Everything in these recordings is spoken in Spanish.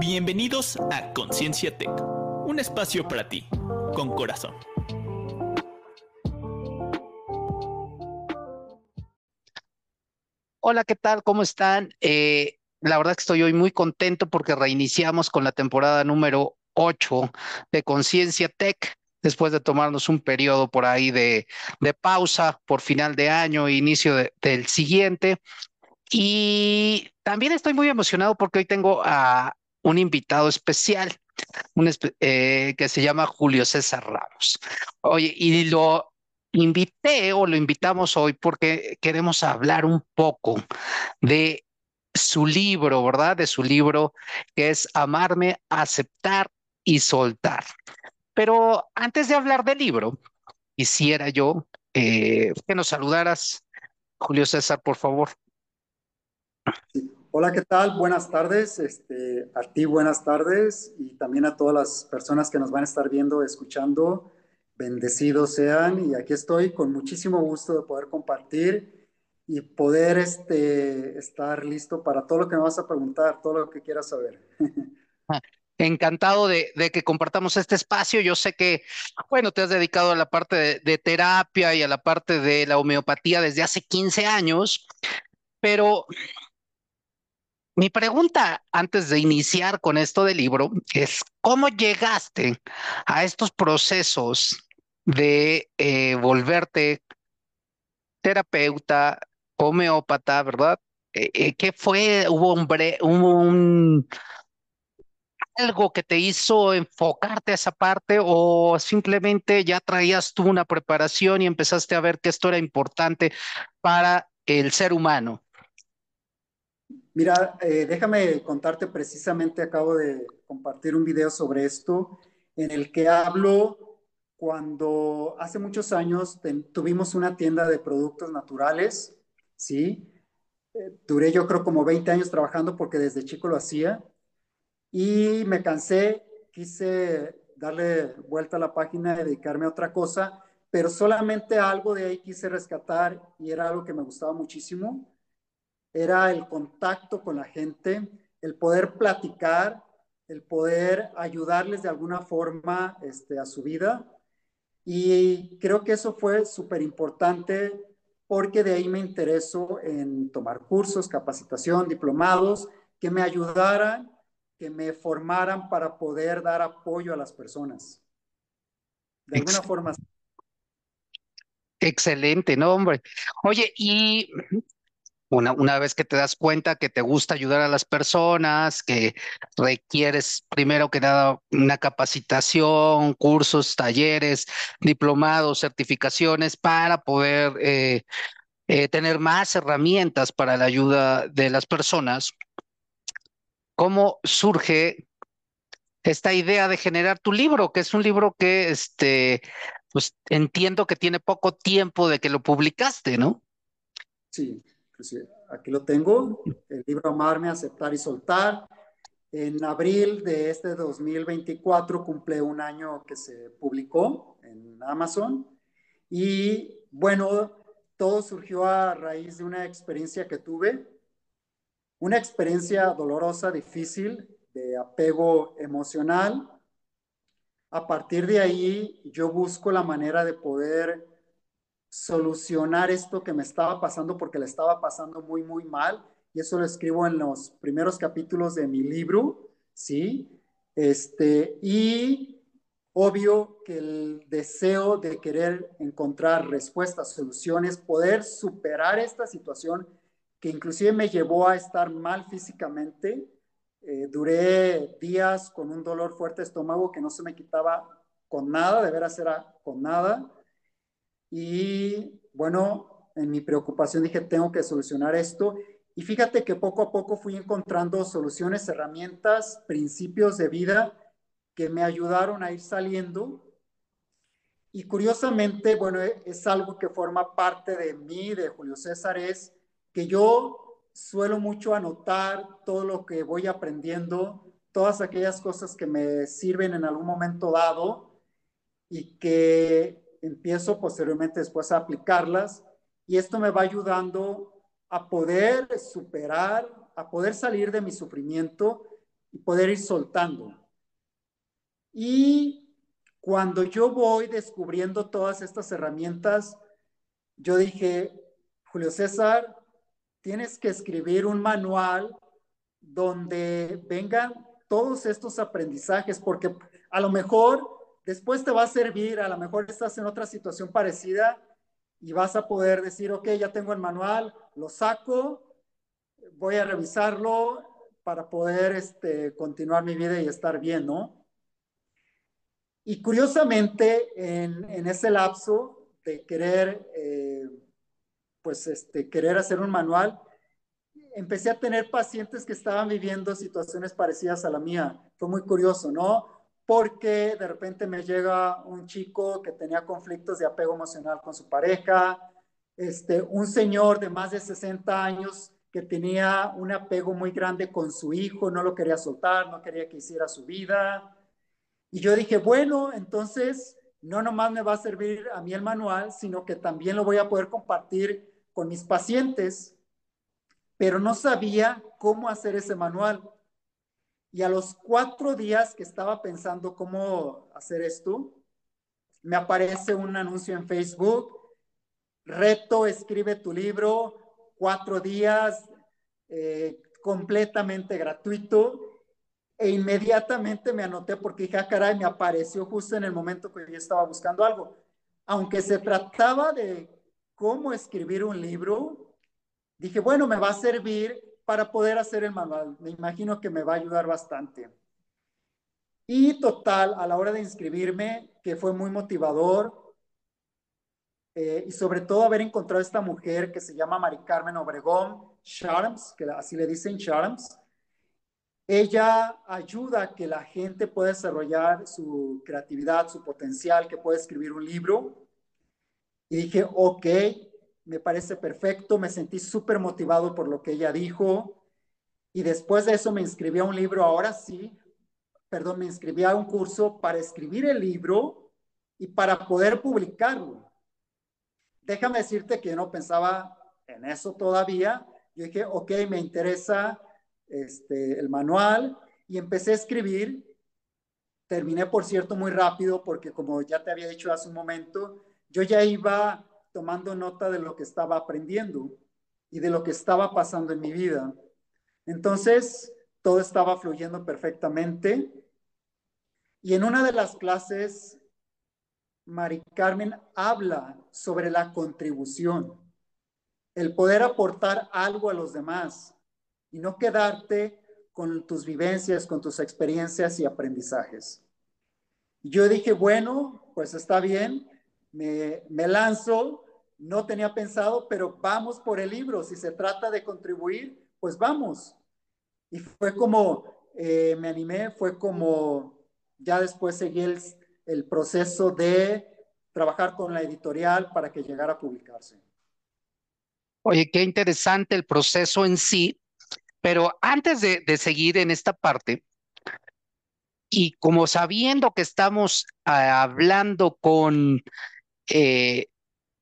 Bienvenidos a Conciencia Tech, un espacio para ti, con corazón. Hola, ¿qué tal? ¿Cómo están? Eh, la verdad que estoy hoy muy contento porque reiniciamos con la temporada número 8 de Conciencia Tech, después de tomarnos un periodo por ahí de, pausa por final de año e inicio del siguiente. Y también estoy muy emocionado porque hoy tengo a un invitado especial, un eh, que se llama Julio César Ramos. Oye, y lo invité o lo invitamos hoy porque queremos hablar un poco de su libro, ¿verdad? De su libro que es Amarme, Aceptar y Soltar. Pero antes de hablar del libro, quisiera yo eh, que nos saludaras, Julio César, por favor. Hola, ¿qué tal? Buenas tardes. Este, a ti buenas tardes y también a todas las personas que nos van a estar viendo, escuchando. Bendecidos sean y aquí estoy con muchísimo gusto de poder compartir y poder este, estar listo para todo lo que me vas a preguntar, todo lo que quieras saber. Encantado de, que compartamos este espacio. Yo sé que, bueno, te has dedicado a la parte de, terapia y a la parte de la homeopatía desde hace 15 años, pero mi pregunta antes de iniciar con esto del libro es, ¿cómo llegaste a estos procesos de eh, volverte terapeuta, homeópata, ¿verdad? Eh, eh, ¿Qué fue? ¿Hubo un, algo que te hizo enfocarte a esa parte o simplemente ya traías tú una preparación y empezaste a ver que esto era importante para el ser humano? Mira, eh, déjame contarte precisamente, acabo de compartir un video sobre esto en el que hablo cuando hace muchos años tuvimos una tienda de productos naturales, ¿sí? Eh, duré yo creo como 20 años trabajando porque desde chico lo hacía y me cansé, quise darle vuelta a la página y dedicarme a otra cosa, pero solamente algo de ahí quise rescatar y era algo que me gustaba muchísimo era el contacto con la gente, el poder platicar, el poder ayudarles de alguna forma este, a su vida. Y creo que eso fue súper importante porque de ahí me interesó en tomar cursos, capacitación, diplomados, que me ayudaran, que me formaran para poder dar apoyo a las personas. De alguna forma. Excelente, no, hombre. Oye, y una, vez que te das cuenta que te gusta ayudar a las personas, que requieres primero que nada una capacitación, cursos, talleres, diplomados, certificaciones para poder eh, eh, tener más herramientas para la ayuda de las personas, ¿cómo surge esta idea de generar tu libro, que es un libro que este, pues entiendo que tiene poco tiempo de que lo publicaste, ¿no? Sí, aquí lo tengo, el libro Amarme, Aceptar y Soltar. En abril de este 2024 cumple un año que se publicó en Amazon y bueno, todo surgió a raíz de una experiencia que tuve, una experiencia dolorosa, difícil, de apego emocional. A partir de ahí, yo busco la manera de poder solucionar esto que me estaba pasando porque le estaba pasando muy, muy mal. Y eso lo escribo en los primeros capítulos de mi libro, ¿sí? Este, y obvio que el deseo de querer encontrar respuestas, soluciones, poder superar esta situación que inclusive me llevó a estar mal físicamente. Eh, duré días con un dolor fuerte de estómago que no se me quitaba con nada, de veras era con nada. Y bueno, en mi preocupación dije, tengo que solucionar esto. Y fíjate que poco a poco fui encontrando soluciones, herramientas, principios de vida que me ayudaron a ir saliendo. Y curiosamente, bueno, es algo que forma parte de mí, de Julio César, es que yo suelo mucho anotar todo lo que voy aprendiendo, todas aquellas cosas que me sirven en algún momento dado y que empiezo posteriormente después a aplicarlas y esto me va ayudando a poder superar, a poder salir de mi sufrimiento, y poder ir soltando. Y cuando yo voy descubriendo todas estas herramientas, yo dije, Julio César, tienes que escribir un manual donde vengan todos estos aprendizajes, porque a lo mejor después te va a servir, a lo mejor estás en otra situación parecida y vas a poder decir, ok, ya tengo el manual, lo saco, voy a revisarlo para poder este, continuar mi vida y estar bien, ¿no? Y curiosamente, en, ese lapso de querer, eh, pues, este, querer hacer un manual, empecé a tener pacientes que estaban viviendo situaciones parecidas a la mía. Fue muy curioso, ¿no? Porque de repente me llega un chico que tenía conflictos de apego emocional con su pareja, este, un señor de más de 60 años que tenía un apego muy grande con su hijo, no lo quería soltar, no quería que hiciera su vida. Y yo dije, bueno, entonces no nomás me va a servir a mí el manual, sino que también lo voy a poder compartir con mis pacientes, pero no sabía cómo hacer ese manual. Y a los cuatro días que estaba pensando cómo hacer esto, me aparece un anuncio en Facebook, reto, escribe tu libro, cuatro días, eh, completamente gratuito. E inmediatamente me anoté porque dije, ah, caray, me apareció justo en el momento que yo estaba buscando algo. Aunque se trataba de cómo escribir un libro, dije, bueno, me va a servir para poder hacer el manual. Me imagino que me va a ayudar bastante. Y total, a la hora de inscribirme, que fue muy motivador, eh, y sobre todo haber encontrado a esta mujer que se llama Mari Carmen Obregón Charms, que así le dicen Charms. Ella ayuda a que la gente pueda desarrollar su creatividad, su potencial, que pueda escribir un libro. Y dije, ok, me parece perfecto, me sentí súper motivado por lo que ella dijo y después de eso me inscribí a un libro, ahora sí, perdón, me inscribí a un curso para escribir el libro y para poder publicarlo. Déjame decirte que yo no pensaba en eso todavía. Yo dije, ok, me interesa este, el manual y empecé a escribir. Terminé, por cierto, muy rápido porque como ya te había dicho hace un momento, yo ya iba tomando nota de lo que estaba aprendiendo y de lo que estaba pasando en mi vida. Entonces, todo estaba fluyendo perfectamente. Y en una de las clases, Mari Carmen habla sobre la contribución, el poder aportar algo a los demás y no quedarte con tus vivencias, con tus experiencias y aprendizajes. Yo dije, bueno, pues está bien, me, lanzo, no tenía pensado, pero vamos por el libro. Si se trata de contribuir, pues vamos. Y fue como, eh, me animé, fue como, ya después seguí el, proceso de trabajar con la editorial para que llegara a publicarse. Oye, qué interesante el proceso en sí, pero antes de, de seguir en esta parte, y como sabiendo que estamos ah, hablando con eh,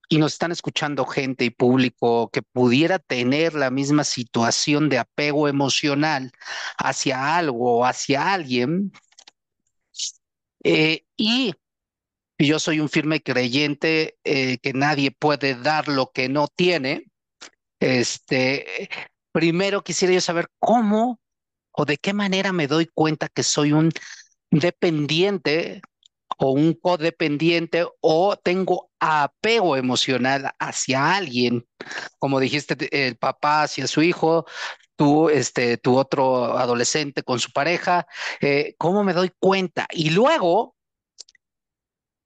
y nos están escuchando gente y público que pudiera tener la misma situación de apego emocional hacia algo o hacia alguien. Eh, y yo soy un firme creyente eh, que nadie puede dar lo que no tiene. Este, primero quisiera yo saber cómo o de qué manera me doy cuenta que soy un dependiente o un codependiente o tengo apego emocional hacia alguien, como dijiste, el papá hacia su hijo, tú, este, tu otro adolescente con su pareja, eh, ¿cómo me doy cuenta? Y luego,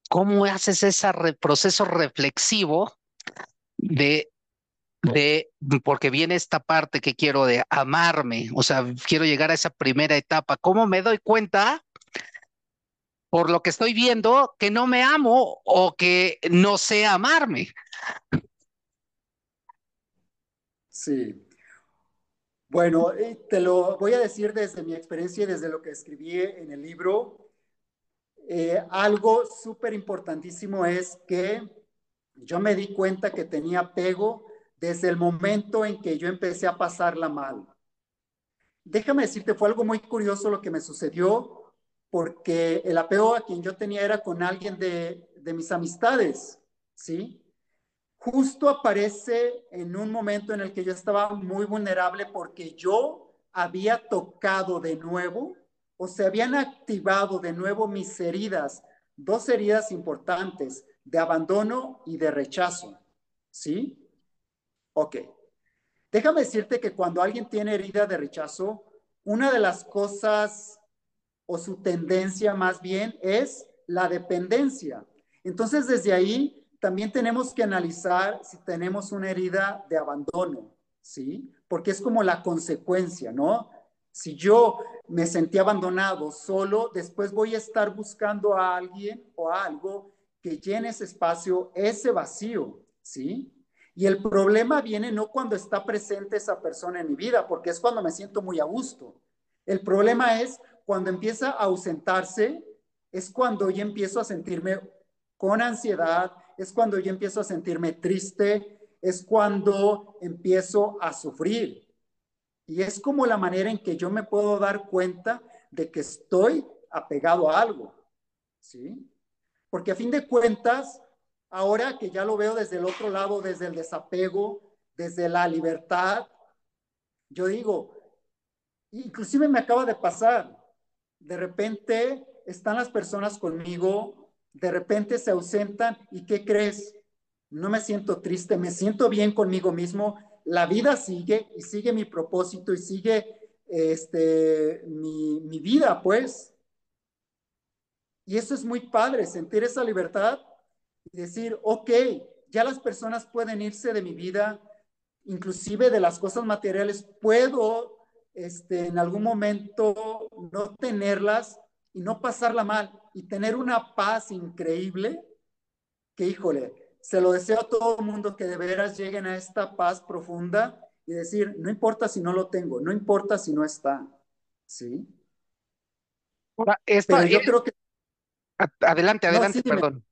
¿cómo haces ese proceso reflexivo de, de, porque viene esta parte que quiero de amarme, o sea, quiero llegar a esa primera etapa, ¿cómo me doy cuenta? Por lo que estoy viendo que no me amo o que no sé amarme. Sí. Bueno, eh, te lo voy a decir desde mi experiencia y desde lo que escribí en el libro. Eh, algo súper importantísimo es que yo me di cuenta que tenía apego desde el momento en que yo empecé a pasarla mal. déjame decirte, fue algo muy curioso lo que me sucedió, porque el apego a quien yo tenía era con alguien de, de mis amistades, ¿sí? Justo aparece en un momento en el que yo estaba muy vulnerable porque yo había tocado de nuevo o se habían activado de nuevo mis heridas, dos heridas importantes, de abandono y de rechazo. ¿Sí? Ok. Déjame decirte que cuando alguien tiene herida de rechazo, una de las cosas o su tendencia más bien es la dependencia. Entonces, desde ahí también tenemos que analizar si tenemos una herida de abandono, ¿sí? Porque es como la consecuencia, ¿no? Si yo me sentí abandonado solo, después voy a estar buscando a alguien o a algo que llene ese espacio, ese vacío, ¿sí? Y el problema viene no cuando está presente esa persona en mi vida, porque es cuando me siento muy a gusto. El problema es cuando empieza a ausentarse, es cuando yo empiezo a sentirme con ansiedad, es cuando yo empiezo a sentirme triste, es cuando empiezo a sufrir. Y es como la manera en que yo me puedo dar cuenta de que estoy apegado a algo. ¿Sí? Porque a fin de cuentas, ahora que ya lo veo desde el otro lado, desde el desapego, desde la libertad, yo digo, inclusive me acaba de pasar, de repente están las personas conmigo, de repente se ausentan y ¿qué crees? No me siento triste, me siento bien conmigo mismo, la vida sigue y sigue mi propósito y sigue este, mi, mi vida, pues. Y eso es muy padre, sentir esa libertad y decir, ok, ya las personas pueden irse de mi vida, inclusive de las cosas materiales, puedo este, en algún momento no tenerlas y no pasarla mal y tener una paz increíble que, híjole, se lo deseo a todo el mundo que de veras lleguen a esta paz profunda y decir, no importa si no lo tengo, no importa si no está, ¿sí? Ahora, esta, yo creo que... Adelante, adelante, perdón.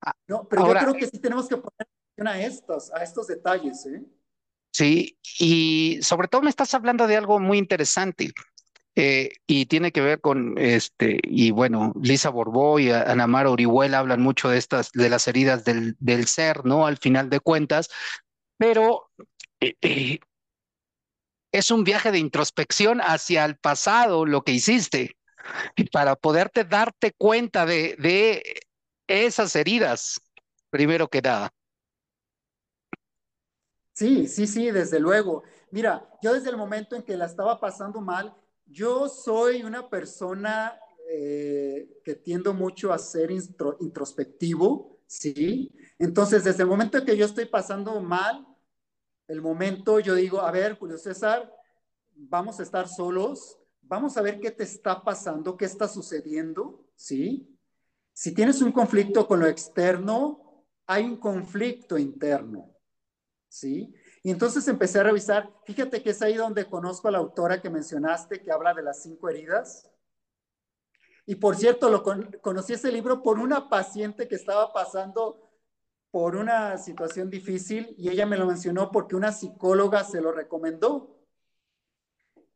Ah, no, pero yo creo que sí tenemos que poner atención a estos, a estos detalles, ¿eh? Sí, y sobre todo me estás hablando de algo muy interesante. Eh, y tiene que ver con este, y bueno, Lisa Borbó y Ana Mara Orihuela hablan mucho de estas, de las heridas del, del ser, ¿no? Al final de cuentas, pero eh, eh, es un viaje de introspección hacia el pasado, lo que hiciste, para poderte darte cuenta de, de esas heridas, primero que nada. Sí, sí, sí, desde luego. Mira, yo desde el momento en que la estaba pasando mal, yo soy una persona eh, que tiendo mucho a ser introspectivo, ¿sí? Entonces, desde el momento en que yo estoy pasando mal, el momento yo digo, a ver, Julio César, vamos a estar solos, vamos a ver qué te está pasando, qué está sucediendo, ¿sí? Si tienes un conflicto con lo externo, hay un conflicto interno, ¿sí? Y entonces empecé a revisar, fíjate que es ahí donde conozco a la autora que mencionaste, que habla de las cinco heridas. Y por cierto, lo conocí ese libro por una paciente que estaba pasando por una situación difícil y ella me lo mencionó porque una psicóloga se lo recomendó.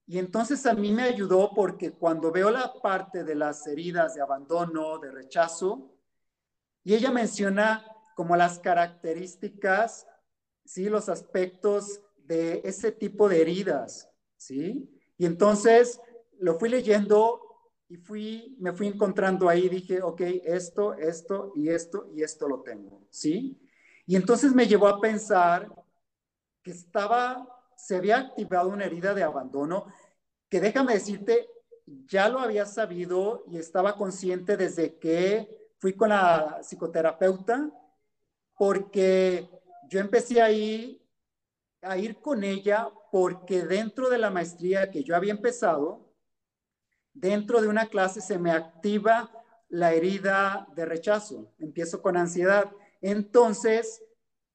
Y entonces a mí me ayudó porque cuando veo la parte de las heridas de abandono, de rechazo, y ella menciona como las características ¿sí? Los aspectos de ese tipo de heridas, ¿sí? Y entonces lo fui leyendo y fui, me fui encontrando ahí, dije, ok, esto, esto y esto y esto lo tengo, ¿sí? Y entonces me llevó a pensar que estaba, se había activado una herida de abandono, que déjame decirte, ya lo había sabido y estaba consciente desde que fui con la psicoterapeuta, porque yo empecé ahí a ir con ella porque dentro de la maestría que yo había empezado, dentro de una clase se me activa la herida de rechazo, empiezo con ansiedad. Entonces,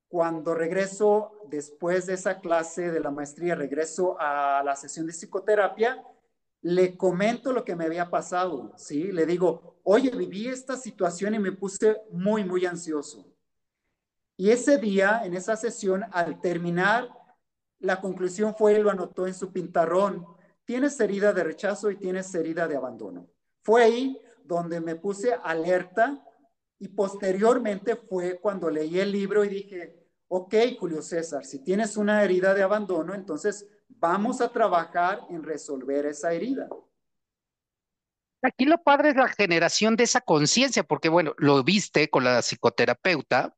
cuando regreso después de esa clase de la maestría, regreso a la sesión de psicoterapia, le comento lo que me había pasado, ¿sí? Le digo, oye, viví esta situación y me puse muy, muy ansioso. Y ese día, en esa sesión, al terminar, la conclusión fue, lo anotó en su pintarrón, tienes herida de rechazo y tienes herida de abandono. Fue ahí donde me puse alerta y posteriormente fue cuando leí el libro y dije, ok, Julio César, si tienes una herida de abandono, entonces vamos a trabajar en resolver esa herida. Aquí lo padre es la generación de esa conciencia, porque bueno, lo viste con la psicoterapeuta,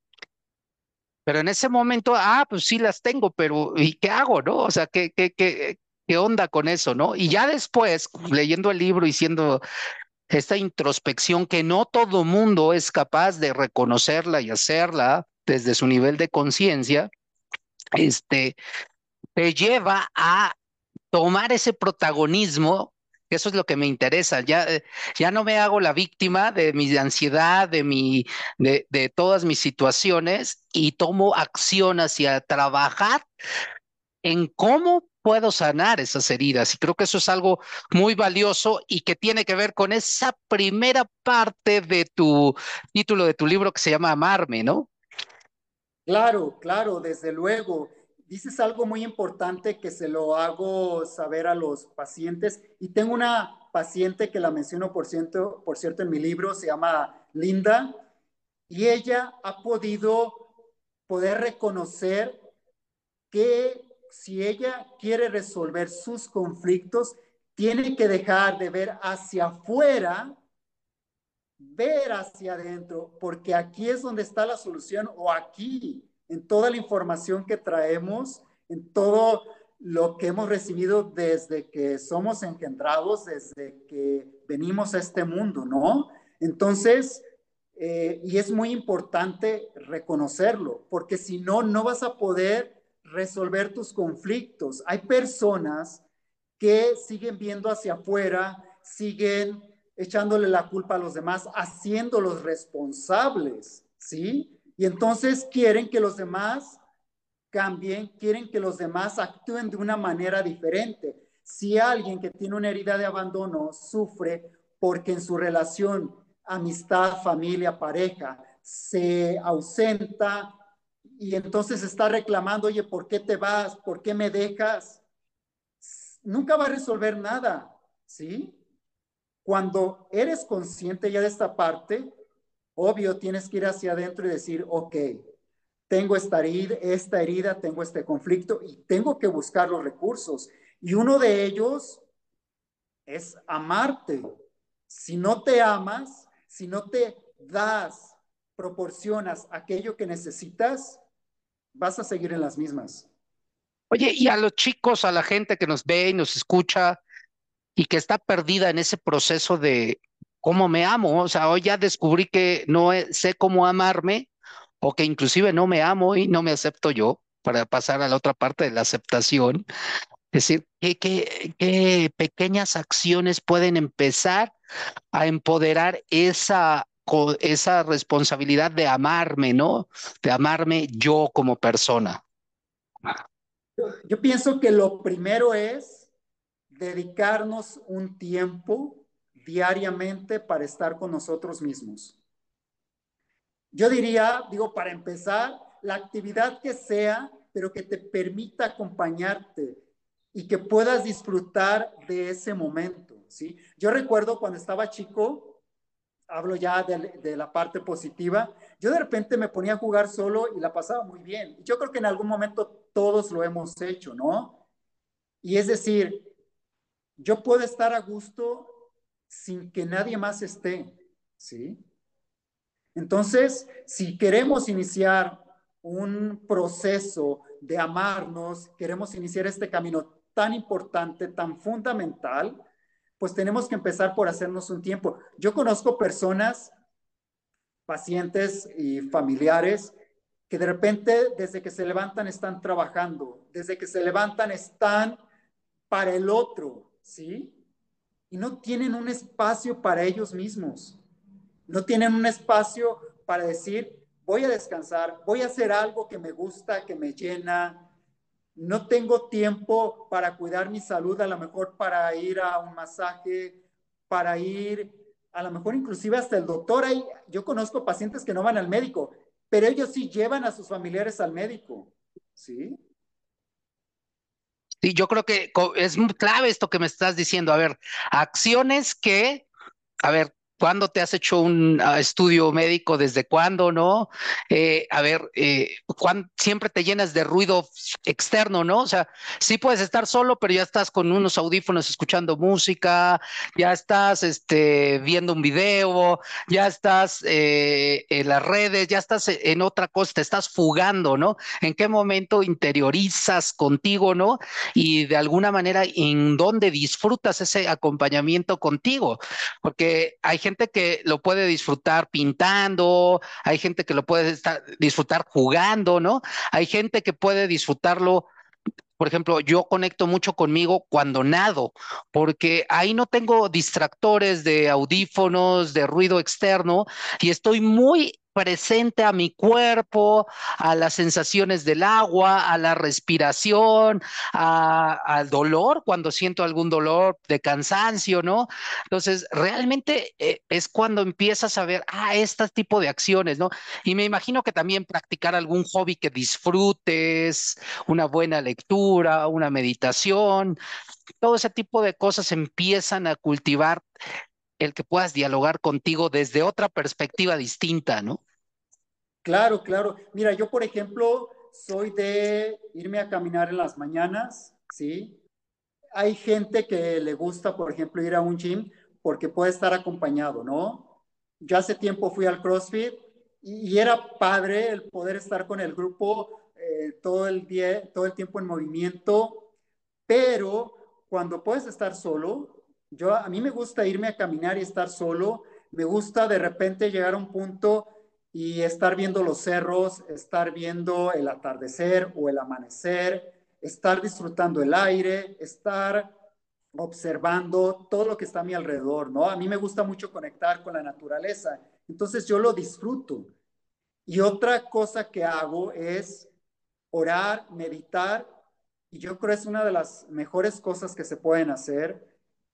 pero en ese momento, ah, pues sí las tengo, pero ¿y qué hago, no? O sea, ¿qué, qué, qué, qué onda con eso, no? Y ya después, leyendo el libro y siendo esta introspección que no todo mundo es capaz de reconocerla y hacerla desde su nivel de conciencia, este, te lleva a tomar ese protagonismo eso es lo que me interesa. Ya, eh, ya no me hago la víctima de mi ansiedad, de, mi, de, de todas mis situaciones y tomo acción hacia trabajar en cómo puedo sanar esas heridas. Y creo que eso es algo muy valioso y que tiene que ver con esa primera parte de tu título de tu libro que se llama Amarme, ¿no? Claro, claro, desde luego dices algo muy importante que se lo hago saber a los pacientes y tengo una paciente que la menciono por cierto, por cierto en mi libro, se llama Linda, y ella ha podido poder reconocer que si ella quiere resolver sus conflictos, tiene que dejar de ver hacia afuera, ver hacia adentro, porque aquí es donde está la solución o aquí en toda la información que traemos, en todo lo que hemos recibido desde que somos engendrados, desde que venimos a este mundo, ¿no? Entonces, eh, y es muy importante reconocerlo, porque si no, no vas a poder resolver tus conflictos. Hay personas que siguen viendo hacia afuera, siguen echándole la culpa a los demás, haciéndolos responsables, ¿sí? Y entonces quieren que los demás cambien, quieren que los demás actúen de una manera diferente. Si alguien que tiene una herida de abandono sufre porque en su relación, amistad, familia, pareja, se ausenta y entonces está reclamando, oye, ¿por qué te vas? ¿Por qué me dejas? Nunca va a resolver nada, ¿sí? Cuando eres consciente ya de esta parte, Obvio, tienes que ir hacia adentro y decir, ok, tengo esta herida, esta herida, tengo este conflicto y tengo que buscar los recursos. Y uno de ellos es amarte. Si no te amas, si no te das, proporcionas aquello que necesitas, vas a seguir en las mismas. Oye, y a los chicos, a la gente que nos ve y nos escucha y que está perdida en ese proceso de cómo me amo. O sea, hoy ya descubrí que no sé cómo amarme o que inclusive no me amo y no me acepto yo para pasar a la otra parte de la aceptación. Es decir, ¿qué, qué, qué pequeñas acciones pueden empezar a empoderar esa, esa responsabilidad de amarme, ¿no? De amarme yo como persona. Yo pienso que lo primero es dedicarnos un tiempo diariamente para estar con nosotros mismos. Yo diría, digo, para empezar, la actividad que sea, pero que te permita acompañarte y que puedas disfrutar de ese momento, ¿sí? Yo recuerdo cuando estaba chico, hablo ya de, de, la parte positiva, yo de repente me ponía a jugar solo y la pasaba muy bien. Yo creo que en algún momento todos lo hemos hecho, ¿no? Y es decir, yo puedo estar a gusto sin que nadie más esté, ¿sí? Entonces, si queremos iniciar un proceso de amarnos, queremos iniciar este camino tan importante, tan fundamental, pues tenemos que empezar por hacernos un tiempo. Yo conozco personas, pacientes y familiares, que de repente desde que se levantan están trabajando, desde que se levantan están para el otro, ¿sí? Y no tienen un espacio para ellos mismos. No tienen un espacio para decir, voy a descansar, voy a hacer algo que me gusta, que me llena. No tengo tiempo para cuidar mi salud, a lo mejor para ir a un masaje, para ir, a lo mejor inclusive hasta el doctor. yo conozco pacientes que no van al médico, pero ellos sí llevan a sus familiares al médico. ¿Sí? Sí, yo creo que es clave esto que me estás diciendo. A ver, acciones que, a ver, ¿Cuándo te has hecho un uh, estudio médico? ¿Desde cuándo, no? Eh, a ver, eh, siempre te llenas de ruido externo, ¿no? O sea, sí puedes estar solo, pero ya estás con unos audífonos escuchando música, ya estás este, viendo un video, ya estás eh, en las redes, ya estás en otra cosa, te estás fugando, ¿no? ¿En qué momento interiorizas contigo, ¿no? Y de alguna manera, ¿en dónde disfrutas ese acompañamiento contigo? Porque hay gente gente que lo puede disfrutar pintando, hay gente que lo puede disfrutar jugando, ¿no? Hay gente que puede disfrutarlo por ejemplo, yo conecto mucho conmigo cuando nado, porque ahí no tengo distractores de audífonos, de ruido externo, y estoy muy presente a mi cuerpo, a las sensaciones del agua, a la respiración, al dolor, cuando siento algún dolor de cansancio, ¿no? Entonces, realmente eh, es cuando empiezas a ver, ah, este tipo de acciones, ¿no? Y me imagino que también practicar algún hobby que disfrutes, una buena lectura, una meditación, todo ese tipo de cosas empiezan a cultivar el que puedas dialogar contigo desde otra perspectiva distinta, ¿no? Claro, claro. Mira, yo por ejemplo soy de irme a caminar en las mañanas, ¿sí? Hay gente que le gusta, por ejemplo, ir a un gym porque puede estar acompañado, ¿no? Yo hace tiempo fui al CrossFit y, era padre el poder estar con el grupo eh, todo el día, todo el tiempo en movimiento, pero cuando puedes estar solo, yo, a mí me gusta irme a caminar y estar solo. Me gusta de repente llegar a un punto y estar viendo los cerros, estar viendo el atardecer o el amanecer, estar disfrutando el aire, estar observando todo lo que está a mi alrededor, ¿no? A mí me gusta mucho conectar con la naturaleza, entonces yo lo disfruto. Y otra cosa que hago es orar, meditar, y yo creo que es una de las mejores cosas que se pueden hacer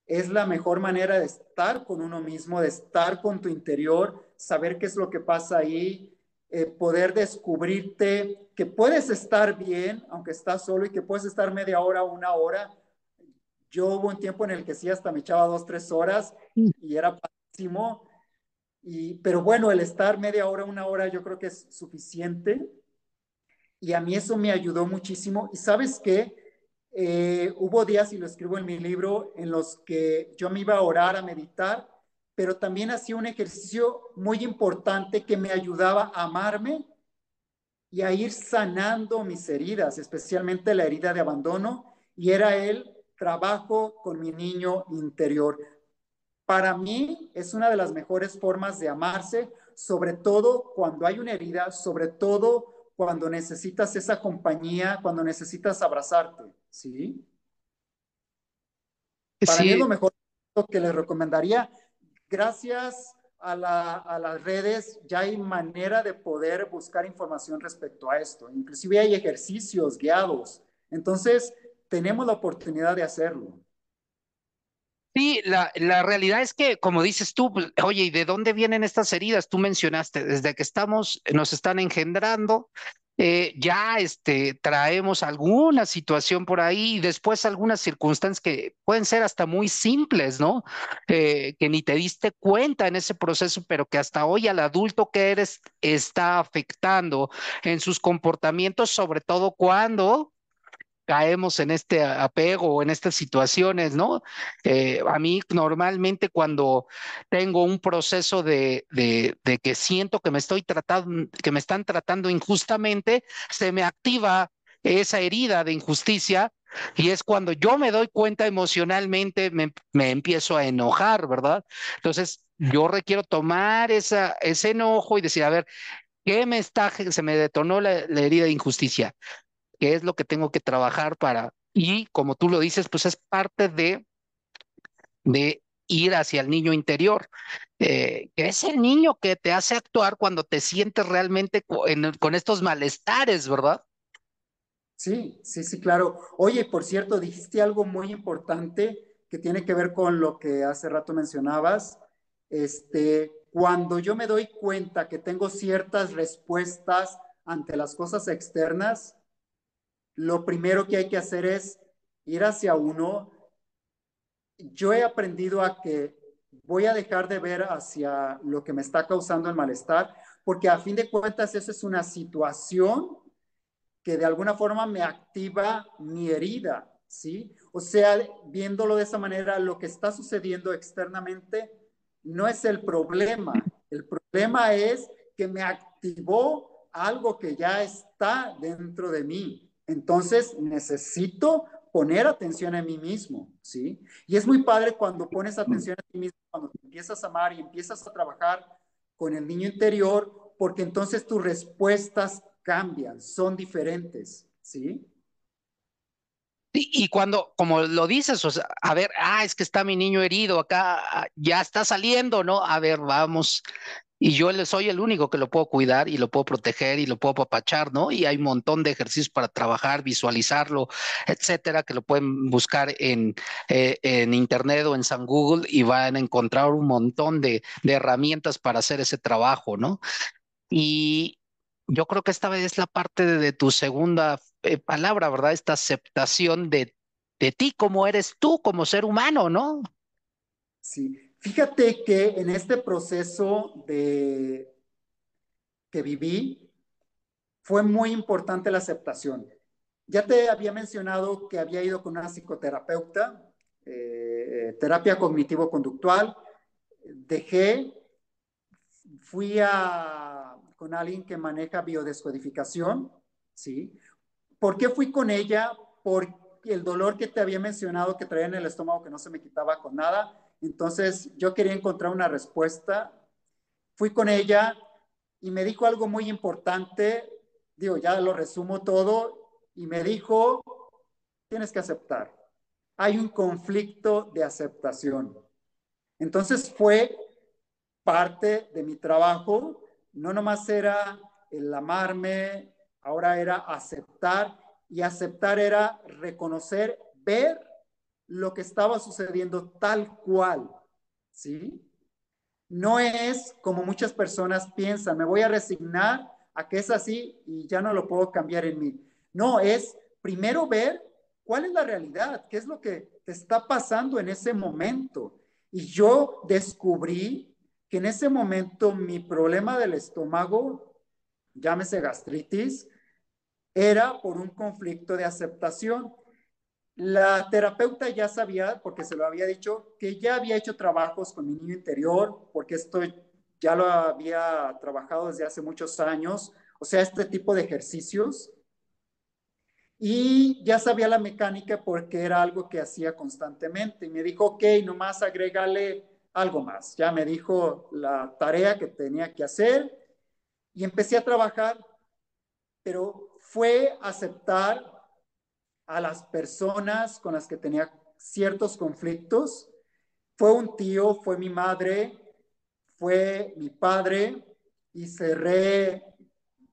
es la mejor manera de estar con uno mismo, de estar con tu interior, saber qué es lo que pasa ahí, eh, poder descubrirte que puedes estar bien, aunque estás solo, y que puedes estar media hora, una hora. Yo hubo un tiempo en el que sí hasta me echaba dos, tres horas y era pésimo. Y, pero bueno, el estar media hora, una hora, yo creo que es suficiente. Y a mí eso me ayudó muchísimo. Y sabes qué? Eh, hubo días, y lo escribo en mi libro, en los que yo me iba a orar, a meditar, pero también hacía un ejercicio muy importante que me ayudaba a amarme y a ir sanando mis heridas, especialmente la herida de abandono, y era el trabajo con mi niño interior. Para mí es una de las mejores formas de amarse, sobre todo cuando hay una herida, sobre todo cuando necesitas esa compañía, cuando necesitas abrazarte, ¿sí? Para mí es lo mejor que les recomendaría. Gracias a, a, las redes ya hay manera de poder buscar información respecto a esto. Inclusive hay ejercicios guiados. Entonces, tenemos la oportunidad de hacerlo. Sí, la, la, realidad es que, como dices tú, pues, oye, ¿y de dónde vienen estas heridas? Tú mencionaste, desde que estamos, nos están engendrando, eh, ya este, traemos alguna situación por ahí y después algunas circunstancias que pueden ser hasta muy simples, ¿no? Eh, que ni te diste cuenta en ese proceso, pero que hasta hoy al adulto que eres está afectando en sus comportamientos, sobre todo cuando caemos en este apego o en estas situaciones, ¿no? Eh, a mí normalmente cuando tengo un proceso de, de, de, que siento que me estoy tratando, que me están tratando injustamente, se me activa esa herida de injusticia y es cuando yo me doy cuenta emocionalmente, me, me empiezo a enojar, ¿verdad? Entonces, yo requiero tomar esa, ese enojo y decir, a ver, ¿qué me está, se me detonó la, la herida de injusticia? Qué es lo que tengo que trabajar para, y como tú lo dices, pues es parte de, de ir hacia el niño interior, eh, que es el niño que te hace actuar cuando te sientes realmente con, estos malestares, ¿verdad? Sí, sí, sí, claro. Oye, por cierto, dijiste algo muy importante que tiene que ver con lo que hace rato mencionabas. Este, cuando yo me doy cuenta que tengo ciertas respuestas ante las cosas externas, lo primero que hay que hacer es ir hacia uno, yo he aprendido a que voy a dejar de ver hacia lo que me está causando el malestar, porque a fin de cuentas eso es una situación que de alguna forma me activa mi herida, ¿sí? O sea, viéndolo de esa manera, lo que está sucediendo externamente no es el problema, el problema es que me activó algo que ya está dentro de mí. Entonces necesito poner atención en mí mismo, ¿sí? Y es muy padre cuando pones atención a ti mismo, cuando te empiezas a amar y empiezas a trabajar con el niño interior, porque entonces tus respuestas cambian, son diferentes, ¿sí? Y, cuando, como lo dices, o sea, a ver, ah, es que está mi niño herido acá, ah, ya está saliendo, ¿no? A ver, vamos, y yo soy el único que lo puedo cuidar y lo puedo proteger y lo puedo apapachar, ¿no? Y hay un montón de ejercicios para trabajar, visualizarlo, etcétera, que lo pueden buscar en, eh, en internet o en San Google y van a encontrar un montón de, de herramientas para hacer ese trabajo, ¿no? Y yo creo que esta vez es la parte de, tu segunda eh, palabra, ¿verdad? Esta aceptación de, de ti como eres tú, como ser humano, ¿no? Sí, Fíjate que en este proceso de que viví fue muy importante la aceptación. Ya te había mencionado que había ido con una psicoterapeuta, eh, terapia cognitivo-conductual. Dejé, fui a, con alguien que maneja biodescodificación, ¿sí? ¿Por qué fui con ella? Porque el dolor que te había mencionado que traía en el estómago que no se me quitaba con nada, entonces yo quería encontrar una respuesta. Fui con ella y me dijo algo muy importante. Digo, ya lo resumo todo. Y me dijo, tienes que aceptar. Hay un conflicto de aceptación. Entonces fue parte de mi trabajo. No nomás era el amarme, ahora era aceptar. Y aceptar era reconocer, ver lo que estaba sucediendo tal cual, ¿sí? No es como muchas personas piensan, me voy a resignar a que es así y ya no lo puedo cambiar en mí. No, es primero ver cuál es la realidad, qué es lo que te está pasando en ese momento. Y yo descubrí que en ese momento mi problema del estómago, llámese gastritis, era por un conflicto de aceptación. La terapeuta ya sabía, porque se lo había dicho, que ya había hecho trabajos con mi niño interior, porque esto ya lo había trabajado desde hace muchos años, o sea, este tipo de ejercicios. Y ya sabía la mecánica porque era algo que hacía constantemente. Y me dijo, ok, nomás agrégale algo más. Ya me dijo la tarea que tenía que hacer y empecé a trabajar, pero fue aceptar a las personas con las que tenía ciertos conflictos. Fue un tío, fue mi madre, fue mi padre y cerré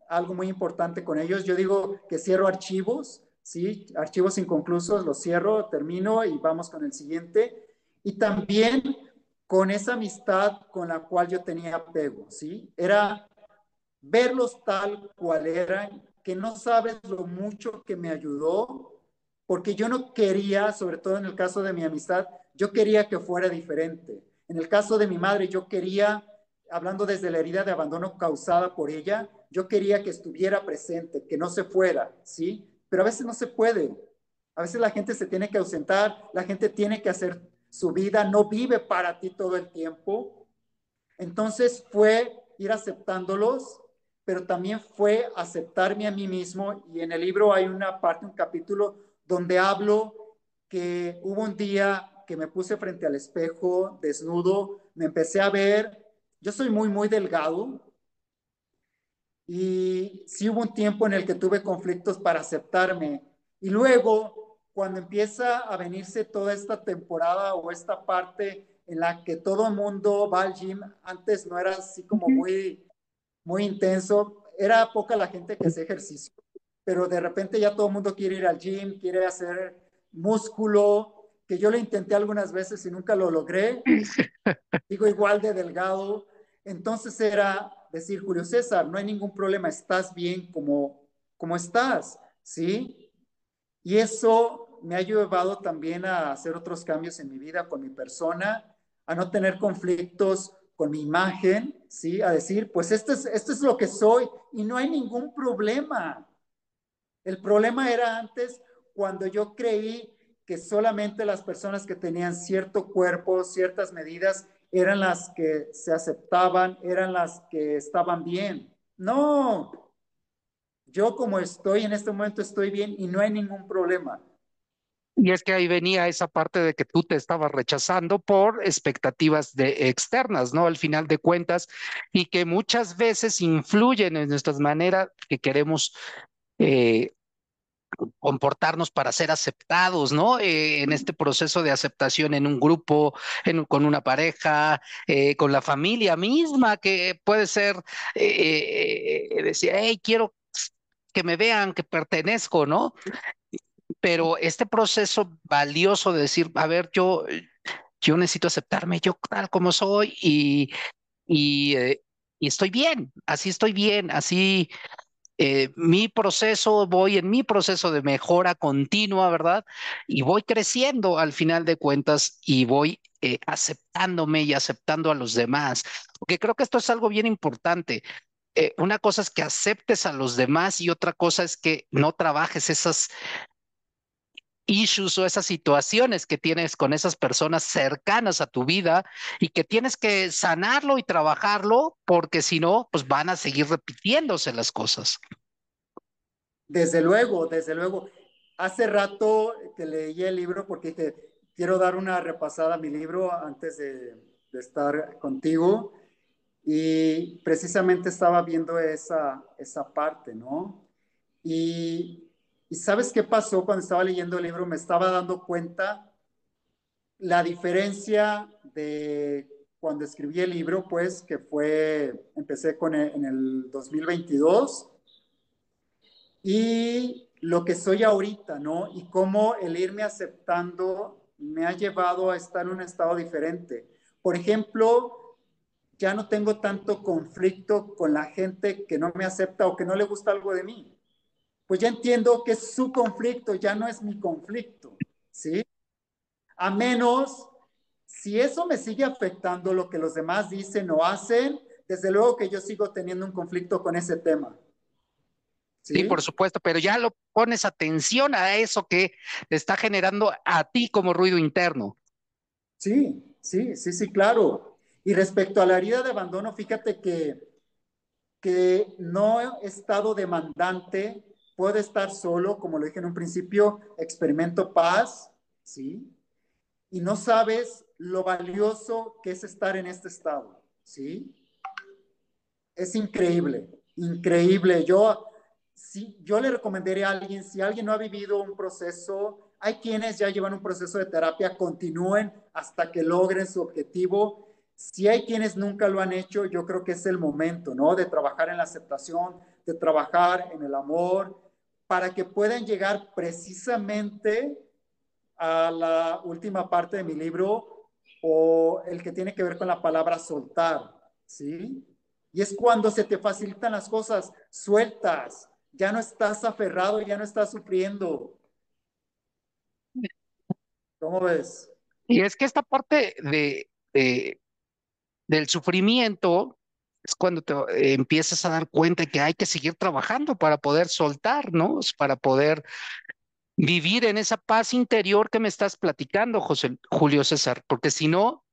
algo muy importante con ellos. Yo digo que cierro archivos, ¿sí? Archivos inconclusos, los cierro, termino y vamos con el siguiente. Y también con esa amistad con la cual yo tenía apego, ¿sí? Era verlos tal cual eran, que no sabes lo mucho que me ayudó porque yo no quería, sobre todo en el caso de mi amistad, yo quería que fuera diferente. En el caso de mi madre, yo quería, hablando desde la herida de abandono causada por ella, yo quería que estuviera presente, que no se fuera, ¿sí? Pero a veces no se puede. A veces la gente se tiene que ausentar, la gente tiene que hacer su vida, no vive para ti todo el tiempo. Entonces fue ir aceptándolos, pero también fue aceptarme a mí mismo. Y en el libro hay una parte, un capítulo donde hablo que hubo un día que me puse frente al espejo, desnudo, me empecé a ver, yo soy muy, muy delgado, y sí hubo un tiempo en el que tuve conflictos para aceptarme. Y luego, cuando empieza a venirse toda esta temporada o esta parte en la que todo el mundo va al gym, antes no era así como muy, muy intenso, era poca la gente que hacía ejercicio pero de repente ya todo el mundo quiere ir al gym, quiere hacer músculo, que yo lo intenté algunas veces y nunca lo logré. Digo igual de delgado. Entonces era decir, Julio César, no hay ningún problema, estás bien como, como estás, ¿sí? Y eso me ha llevado también a hacer otros cambios en mi vida, con mi persona, a no tener conflictos con mi imagen, ¿sí? A decir, pues esto es, esto es lo que soy y no hay ningún problema. El problema era antes cuando yo creí que solamente las personas que tenían cierto cuerpo, ciertas medidas, eran las que se aceptaban, eran las que estaban bien. No, yo como estoy en este momento estoy bien y no hay ningún problema. Y es que ahí venía esa parte de que tú te estabas rechazando por expectativas de externas, ¿no? Al final de cuentas, y que muchas veces influyen en nuestras maneras que queremos eh, comportarnos para ser aceptados, ¿no? Eh, en este proceso de aceptación en un grupo, con una pareja, eh, con la familia misma, que puede ser decir, hey, quiero que me vean que pertenezco, ¿no? pero este proceso valioso de decir, a ver, yo, yo necesito aceptarme yo tal como soy y, y, y estoy bien, así estoy bien, así eh, mi proceso, voy en mi proceso de mejora continua, ¿verdad? Y voy creciendo al final de cuentas y voy eh, aceptándome y aceptando a los demás, porque creo que esto es algo bien importante. una cosa es que aceptes a los demás y otra cosa es que no trabajes esas issues o esas situaciones que tienes con esas personas cercanas a tu vida y que tienes que sanarlo y trabajarlo porque si no, pues van a seguir repitiéndose las cosas. Desde luego, desde luego. Hace rato te leí el libro porque te quiero dar una repasada a mi libro antes de, de estar contigo y precisamente estaba viendo esa, esa parte, ¿no? Y ¿Y sabes qué pasó cuando estaba leyendo el libro? Me estaba dando cuenta la diferencia de cuando escribí el libro, pues que fue, empecé con e, en el 2022 y lo que soy ahorita, ¿no? Y cómo el irme aceptando me ha llevado a estar en un estado diferente. Por ejemplo, ya no tengo tanto conflicto con la gente que no me acepta o que no le gusta algo de mí pues ya entiendo que es su conflicto, ya no es mi conflicto, ¿sí? A menos si eso me sigue afectando lo que los demás dicen o hacen, desde luego que yo sigo teniendo un conflicto con ese tema. ¿Sí? por supuesto, pero ya lo pones atención a eso que te está generando a ti como ruido interno. Sí, sí, sí, sí, claro. Y respecto a la herida de abandono, fíjate que, que no he estado demandante puede estar solo, como lo dije en un principio, experimento paz, ¿sí? Y no sabes lo valioso que es estar en este estado, ¿sí? Es increíble, increíble. Yo, sí, yo le recomendaría a alguien, si alguien no ha vivido un proceso, hay quienes ya llevan un proceso de terapia, continúen hasta que logren su objetivo. Si hay quienes nunca lo han hecho, yo creo que es el momento, ¿no? De trabajar en la aceptación, de trabajar en el amor, para que puedan llegar precisamente a la última parte de mi libro o el que tiene que ver con la palabra soltar, ¿sí? Y es cuando se te facilitan las cosas, sueltas, ya no estás aferrado, ya no estás sufriendo. ¿Cómo ves? Y es que esta parte de, de del sufrimiento es cuando te eh, empiezas a dar cuenta que hay que seguir trabajando para poder soltar, ¿no? Para poder vivir en esa paz interior que me estás platicando, José Julio César, porque si no,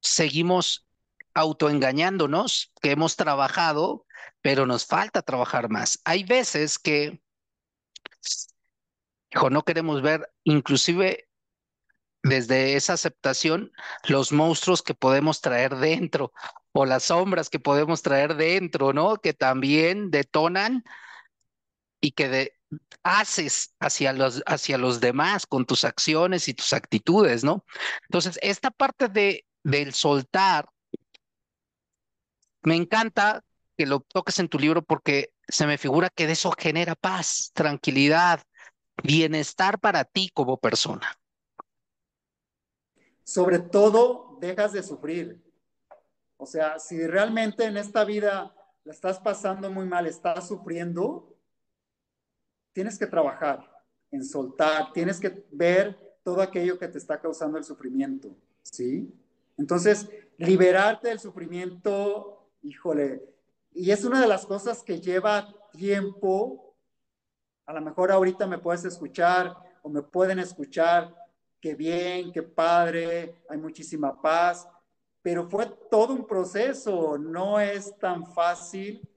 seguimos autoengañándonos, que hemos trabajado, pero nos falta trabajar más. Hay veces que, hijo, no queremos ver inclusive desde esa aceptación los monstruos que podemos traer dentro o las sombras que podemos traer dentro, ¿no? Que también detonan y que haces hacia los, hacia los demás con tus acciones y tus actitudes, ¿no? Entonces, esta parte de, del soltar, me encanta que lo toques en tu libro porque se me figura que de eso genera paz, tranquilidad, bienestar para ti como persona. Sobre todo, dejas de sufrir. O sea, si realmente en esta vida la estás pasando muy mal, estás sufriendo, tienes que trabajar. en soltar, tienes que ver todo aquello que te está causando el sufrimiento, ¿sí? Entonces, liberarte del sufrimiento, híjole, y es una de las cosas que lleva tiempo, a lo mejor ahorita me puedes escuchar o me pueden escuchar, qué bien, qué padre, hay muchísima paz, pero fue todo un proceso, no es tan fácil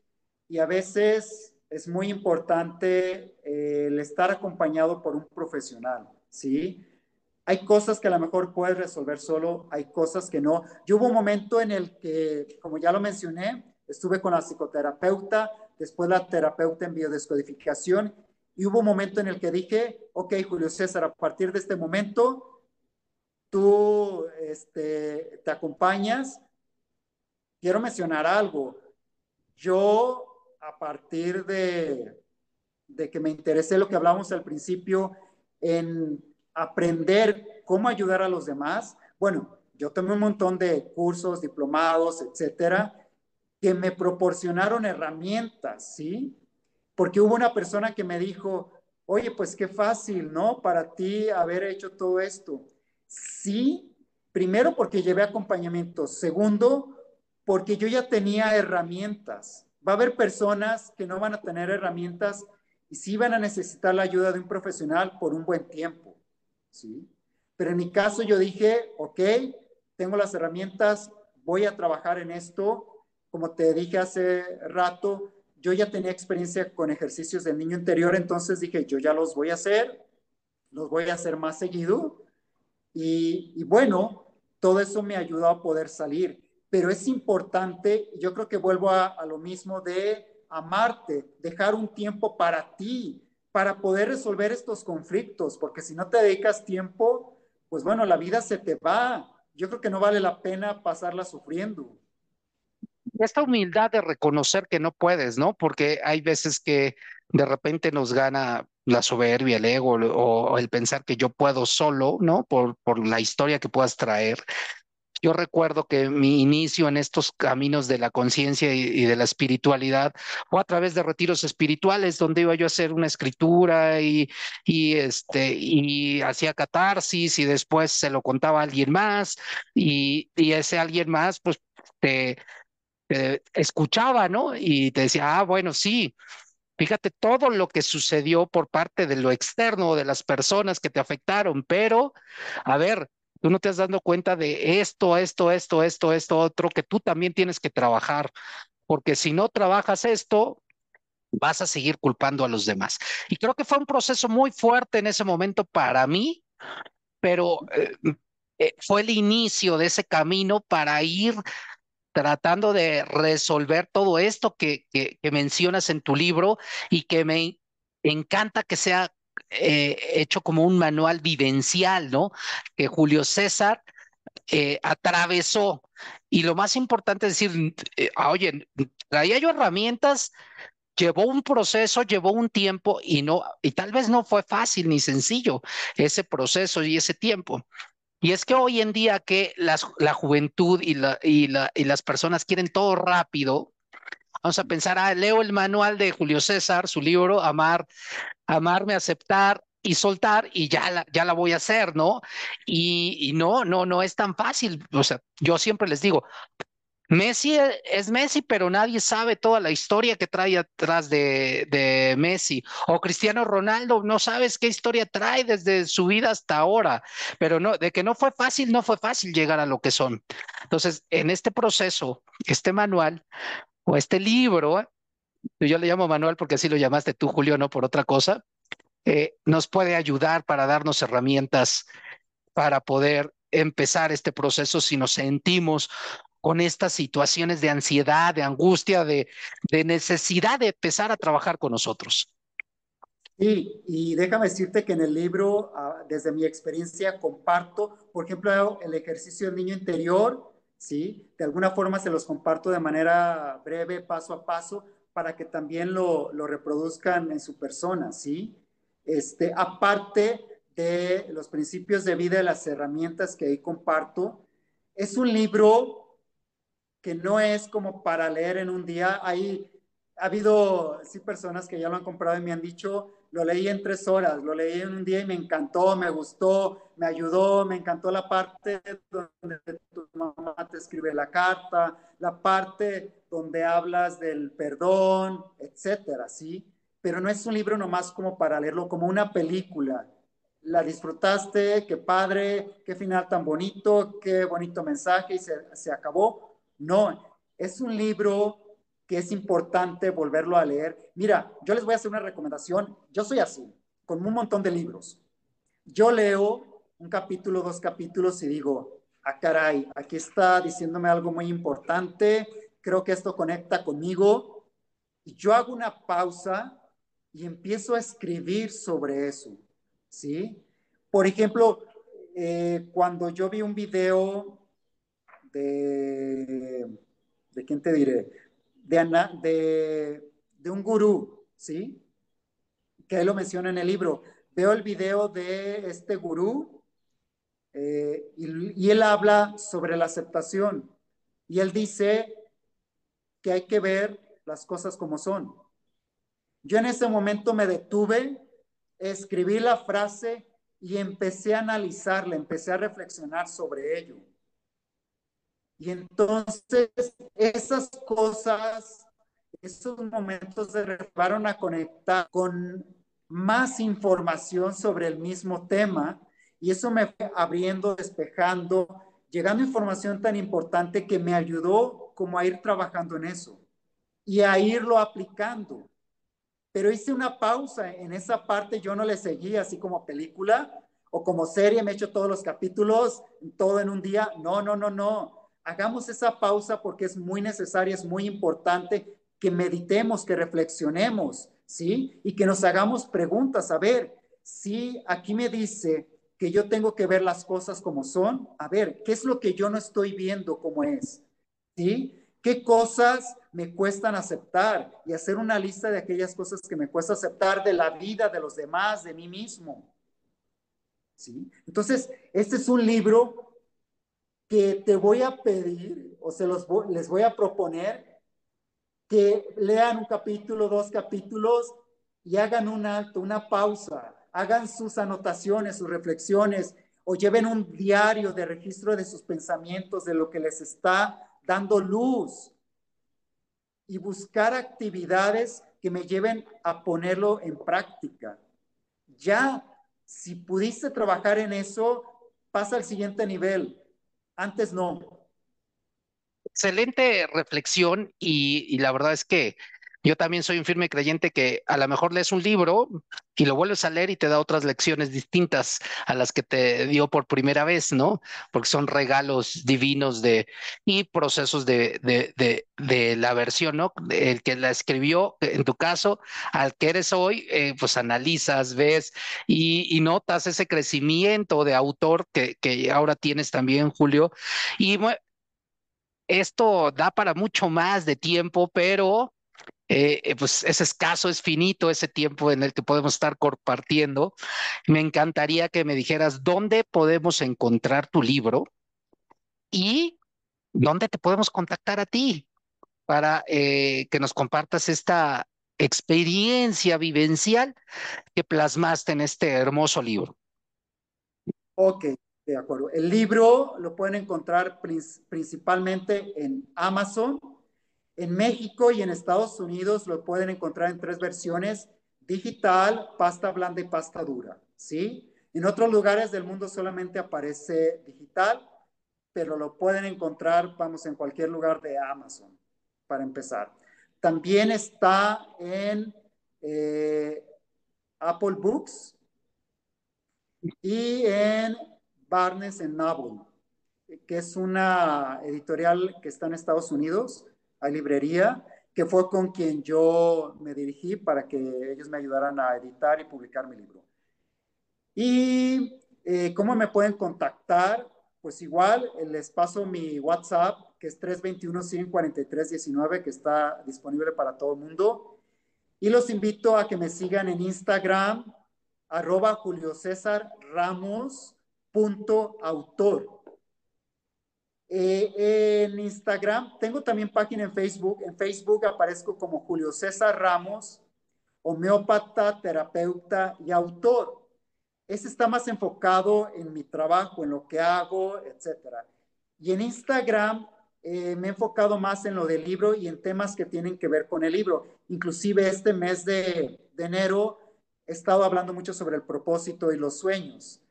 y a veces es muy importante eh, el estar acompañado por un profesional, ¿sí? Hay cosas que a lo mejor puedes resolver solo, hay cosas que no. Yo hubo un momento en el que, como ya lo mencioné, estuve con la psicoterapeuta, después la terapeuta en biodescodificación, y hubo un momento en el que dije, ok, Julio César, a partir de este momento, tú este, te acompañas. Quiero mencionar algo. Yo, a partir de, de que me interesé lo que hablamos al principio, en aprender cómo ayudar a los demás, bueno, yo tomé un montón de cursos, diplomados, etcétera, que me proporcionaron herramientas, ¿sí? Porque hubo una persona que me dijo, oye, pues qué fácil, ¿no? Para ti haber hecho todo esto. Sí, primero porque llevé acompañamiento. Segundo, porque yo ya tenía herramientas. Va a haber personas que no van a tener herramientas y sí van a necesitar la ayuda de un profesional por un buen tiempo. ¿sí? Pero en mi caso yo dije, ok, tengo las herramientas, voy a trabajar en esto. Como te dije hace rato, yo ya tenía experiencia con ejercicios del niño interior, entonces dije, yo ya los voy a hacer, los voy a hacer más seguido. Y, bueno, todo eso me ayudó a poder salir. Pero es importante, yo creo que vuelvo a, a lo mismo de amarte, dejar un tiempo para ti, para poder resolver estos conflictos, porque si no te dedicas tiempo, pues bueno, la vida se te va. Yo creo que no vale la pena pasarla sufriendo esta humildad de reconocer que no puedes, ¿no? Porque hay veces que de repente nos gana la soberbia, el ego o, el pensar que yo puedo solo, ¿no? Por, por la historia que puedas traer. Yo recuerdo que mi inicio en estos caminos de la conciencia y, de la espiritualidad fue a través de retiros espirituales donde iba yo a hacer una escritura y, y, este, y hacía catarsis y después se lo contaba a alguien más y, y ese alguien más pues te, escuchaba, ¿no? Y te decía, ah, bueno, sí, fíjate todo lo que sucedió por parte de lo externo, de las personas que te afectaron, pero, a ver, tú no te has dado cuenta de esto, esto, esto, esto, esto, otro, que tú también tienes que trabajar, porque si no trabajas esto, vas a seguir culpando a los demás. Y creo que fue un proceso muy fuerte en ese momento para mí, pero eh, eh, fue el inicio de ese camino para ir tratando de resolver todo esto que, mencionas en tu libro y que me encanta que sea eh, hecho como un manual vivencial, ¿no? Que Julio César eh, atravesó. Y lo más importante es decir, eh, oye, traía yo herramientas, llevó un proceso, llevó un tiempo y no, y tal vez no fue fácil ni sencillo ese proceso y ese tiempo. Y es que hoy en día que la juventud y, la, y, la, y las personas quieren todo rápido, vamos a pensar, ah, leo el manual de Julio César, su libro, Amar, Amarme, Aceptar y Soltar, y ya la, ya la voy a hacer, ¿no? Y, y no, no, no es tan fácil. O sea, yo siempre les digo, Messi e, es Messi, pero nadie sabe toda la historia que trae atrás de, Messi. O Cristiano Ronaldo, no sabes qué historia trae desde su vida hasta ahora. Pero no, de que no fue fácil, no fue fácil llegar a lo que son. Entonces, en este proceso, este manual o este libro, yo le llamo manual porque así lo llamaste tú, Julio, no por otra cosa, eh, nos puede ayudar para darnos herramientas para poder empezar este proceso si nos sentimos con estas situaciones de ansiedad, de angustia, de, de necesidad de empezar a trabajar con nosotros. Sí, y déjame decirte que en el libro, ah, desde mi experiencia, comparto, por ejemplo, el ejercicio del niño interior, ¿sí? De alguna forma se los comparto de manera breve, paso a paso, para que también lo, lo reproduzcan en su persona, ¿sí? Este, aparte de los principios de vida y las herramientas que ahí comparto, es un libro que no es como para leer en un día. Hay, ha habido, sí, personas que ya lo han comprado y me han dicho, lo leí en tres horas, lo leí en un día y me encantó, me gustó, me ayudó, me encantó la parte donde tu mamá te escribe la carta, la parte donde hablas del perdón, etcétera, ¿sí? Pero no es un libro nomás como para leerlo, como una película. La disfrutaste, qué padre, qué final tan bonito, qué bonito mensaje y se, se acabó. No, es un libro que es importante volverlo a leer. Mira, yo les voy a hacer una recomendación. Yo soy así, con un montón de libros. Yo leo un capítulo, dos capítulos y digo, ah, caray, aquí está diciéndome algo muy importante, creo que esto conecta conmigo. Y yo hago una pausa y empiezo a escribir sobre eso, ¿sí? Por ejemplo, eh, cuando yo vi un video de, ¿de quién te diré? de, de, un gurú, ¿sí? Que él lo menciona en el libro. Veo el video de este gurú eh, y él habla sobre la aceptación. Y él dice que hay que ver las cosas como son. Yo en ese momento me detuve, escribí la frase y empecé a analizarla, empecé a reflexionar sobre ello. Y entonces esas cosas, esos momentos se llevaron a conectar con más información sobre el mismo tema y eso me fue abriendo, despejando, llegando información tan importante que me ayudó como a ir trabajando en eso y a irlo aplicando. Pero hice una pausa en esa parte, yo no le seguí así como película o como serie, me he hecho todos los capítulos, todo en un día. No, no, no, no hagamos esa pausa porque es muy necesaria, es muy importante que meditemos, que reflexionemos, ¿sí? Y que nos hagamos preguntas. A ver, si aquí me dice que yo tengo que ver las cosas como son, a ver, ¿qué es lo que yo no estoy viendo como es? ¿Sí? ¿Qué cosas me cuestan aceptar? Y hacer una lista de aquellas cosas que me cuesta aceptar de la vida, de los demás, de mí mismo. ¿Sí? Entonces, este es un libro que te voy a pedir o se los les voy a proponer que lean un capítulo, dos capítulos y hagan un alto, una pausa, hagan sus anotaciones, sus reflexiones o lleven un diario de registro de sus pensamientos, de lo que les está dando luz. Y buscar actividades que me lleven a ponerlo en práctica. Ya, si pudiste trabajar en eso, pasa al siguiente nivel antes no. Excelente reflexión y, la verdad es que yo también soy un firme creyente que a lo mejor lees un libro y lo vuelves a leer y te da otras lecciones distintas a las que te dio por primera vez, ¿no? Porque son regalos divinos de y procesos de, de, de, la versión, ¿no? El que la escribió, en tu caso, al que eres hoy, eh, pues analizas, ves y, y, notas ese crecimiento de autor que, que ahora tienes también, Julio. Y esto da para mucho más de tiempo, pero eh, eh, pues es escaso, es finito ese tiempo en el que podemos estar compartiendo. Me encantaría que me dijeras dónde podemos encontrar tu libro y dónde te podemos contactar a ti para eh, que nos compartas esta experiencia vivencial que plasmaste en este hermoso libro. Ok, de acuerdo. El libro lo pueden encontrar principalmente en Amazon en México y en Estados Unidos lo pueden encontrar en tres versiones, digital, pasta blanda y pasta dura, ¿sí? En otros lugares del mundo solamente aparece digital, pero lo pueden encontrar, vamos, en cualquier lugar de Amazon, para empezar. También está en eh, Apple Books y en Barnes Noble, que es una editorial que está en Estados Unidos a librería, que fue con quien yo me dirigí para que ellos me ayudaran a editar y publicar mi libro. ¿Y eh, cómo me pueden contactar? Pues igual les paso mi WhatsApp, que es 321-143-19, que está disponible para todo el mundo. Y los invito a que me sigan en Instagram, arroba Julio César Ramos punto autor. Eh, en Instagram, tengo también página en Facebook. En Facebook aparezco como Julio César Ramos homeópata, terapeuta y autor. Ese está más enfocado en mi trabajo, en lo que hago, etc. Y en Instagram eh, me he enfocado más en lo del libro y en temas que tienen que ver con el libro. Inclusive este mes de, de enero he estado hablando mucho sobre el propósito y los sueños.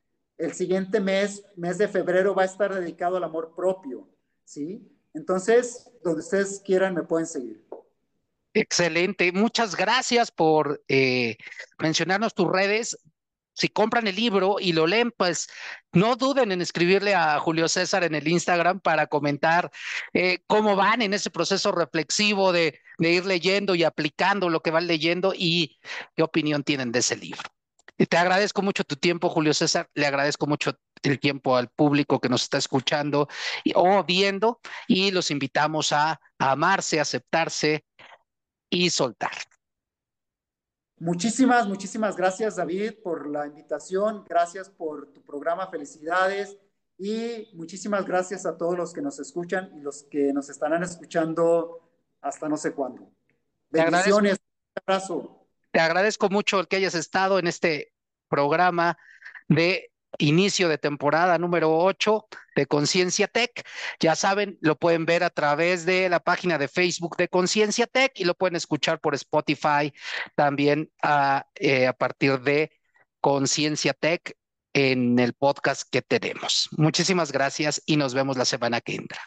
El siguiente mes, mes de febrero, va a estar dedicado al amor propio, ¿sí? Entonces, donde ustedes quieran, me pueden seguir. Excelente. Muchas gracias por eh, mencionarnos tus redes. Si compran el libro y lo leen, pues no duden en escribirle a Julio César en el Instagram para comentar eh, cómo van en ese proceso reflexivo de, de ir leyendo y aplicando lo que van leyendo y qué opinión tienen de ese libro. Te agradezco mucho tu tiempo, Julio César. Le agradezco mucho el tiempo al público que nos está escuchando y, o viendo y los invitamos a, a amarse, aceptarse y soltar. Muchísimas, muchísimas gracias, David, por la invitación. Gracias por tu programa. Felicidades. Y muchísimas gracias a todos los que nos escuchan y los que nos estarán escuchando hasta no sé cuándo. Bendiciones. Un abrazo. Te agradezco mucho el que hayas estado en este programa de inicio de temporada número 8 de Conciencia Tech. Ya saben, lo pueden ver a través de la página de Facebook de Conciencia Tech y lo pueden escuchar por Spotify también a, eh, a partir de Conciencia Tech en el podcast que tenemos. Muchísimas gracias y nos vemos la semana que entra.